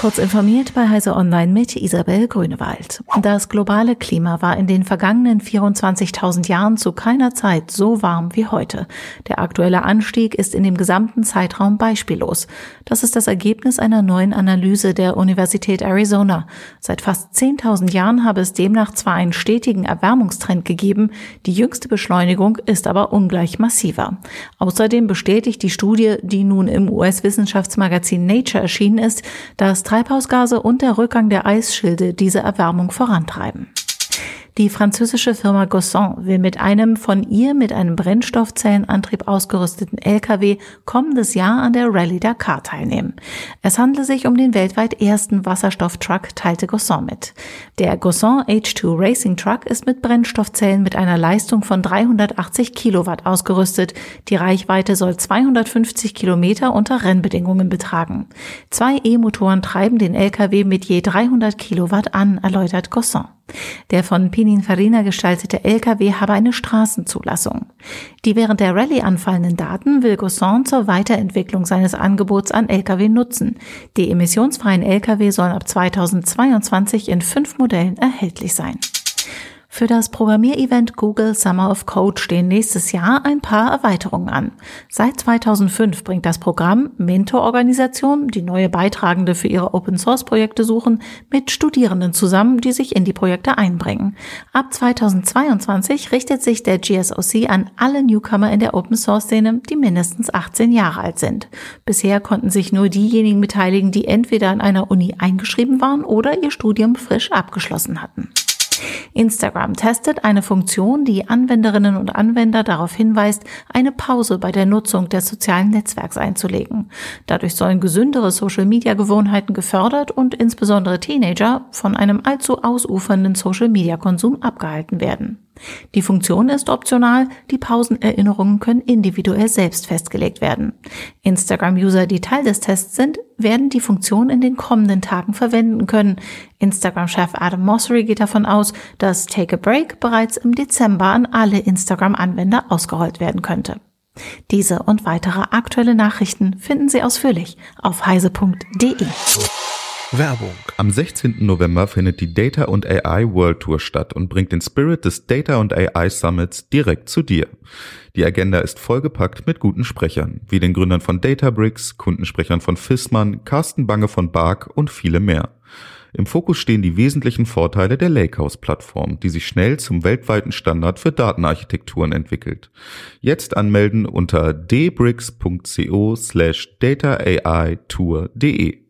Kurz informiert bei Heise Online mit Isabel Grünewald. Das globale Klima war in den vergangenen 24.000 Jahren zu keiner Zeit so warm wie heute. Der aktuelle Anstieg ist in dem gesamten Zeitraum beispiellos. Das ist das Ergebnis einer neuen Analyse der Universität Arizona. Seit fast 10.000 Jahren habe es demnach zwar einen stetigen Erwärmungstrend gegeben, die jüngste Beschleunigung ist aber ungleich massiver. Außerdem bestätigt die Studie, die nun im US-Wissenschaftsmagazin Nature erschienen ist, dass Treibhausgase und der Rückgang der Eisschilde diese Erwärmung vorantreiben. Die französische Firma Gosson will mit einem von ihr mit einem Brennstoffzellenantrieb ausgerüsteten LKW kommendes Jahr an der Rallye Dakar teilnehmen. Es handelt sich um den weltweit ersten Wasserstofftruck, teilte Gosson mit. Der Gosson H2 Racing Truck ist mit Brennstoffzellen mit einer Leistung von 380 Kilowatt ausgerüstet. Die Reichweite soll 250 Kilometer unter Rennbedingungen betragen. Zwei E-Motoren treiben den LKW mit je 300 Kilowatt an, erläutert Gosson. Der von Pininfarina gestaltete LKW habe eine Straßenzulassung. Die während der Rallye anfallenden Daten will Gosson zur Weiterentwicklung seines Angebots an LKW nutzen. Die emissionsfreien LKW sollen ab 2022 in fünf Modellen erhältlich sein. Für das Programmierevent Google Summer of Code stehen nächstes Jahr ein paar Erweiterungen an. Seit 2005 bringt das Programm Mentororganisationen, die neue Beitragende für ihre Open-Source-Projekte suchen, mit Studierenden zusammen, die sich in die Projekte einbringen. Ab 2022 richtet sich der GSOC an alle Newcomer in der Open-Source-Szene, die mindestens 18 Jahre alt sind. Bisher konnten sich nur diejenigen beteiligen, die entweder an einer Uni eingeschrieben waren oder ihr Studium frisch abgeschlossen hatten. Instagram testet eine Funktion, die Anwenderinnen und Anwender darauf hinweist, eine Pause bei der Nutzung des sozialen Netzwerks einzulegen. Dadurch sollen gesündere Social-Media-Gewohnheiten gefördert und insbesondere Teenager von einem allzu ausufernden Social-Media-Konsum abgehalten werden. Die Funktion ist optional, die Pausenerinnerungen können individuell selbst festgelegt werden. Instagram-User, die Teil des Tests sind, werden die Funktion in den kommenden Tagen verwenden können. Instagram-Chef Adam Mosseri geht davon aus, dass Take a Break bereits im Dezember an alle Instagram-Anwender ausgerollt werden könnte. Diese und weitere aktuelle Nachrichten finden Sie ausführlich auf heise.de. Werbung. Am 16. November findet die Data und AI World Tour statt und bringt den Spirit des Data und AI Summits direkt zu dir. Die Agenda ist vollgepackt mit guten Sprechern, wie den Gründern von Databricks, Kundensprechern von Fissmann, Carsten Bange von Bark und viele mehr. Im Fokus stehen die wesentlichen Vorteile der Lakehouse-Plattform, die sich schnell zum weltweiten Standard für Datenarchitekturen entwickelt. Jetzt anmelden unter dbricks.co slash dataai-tour.de.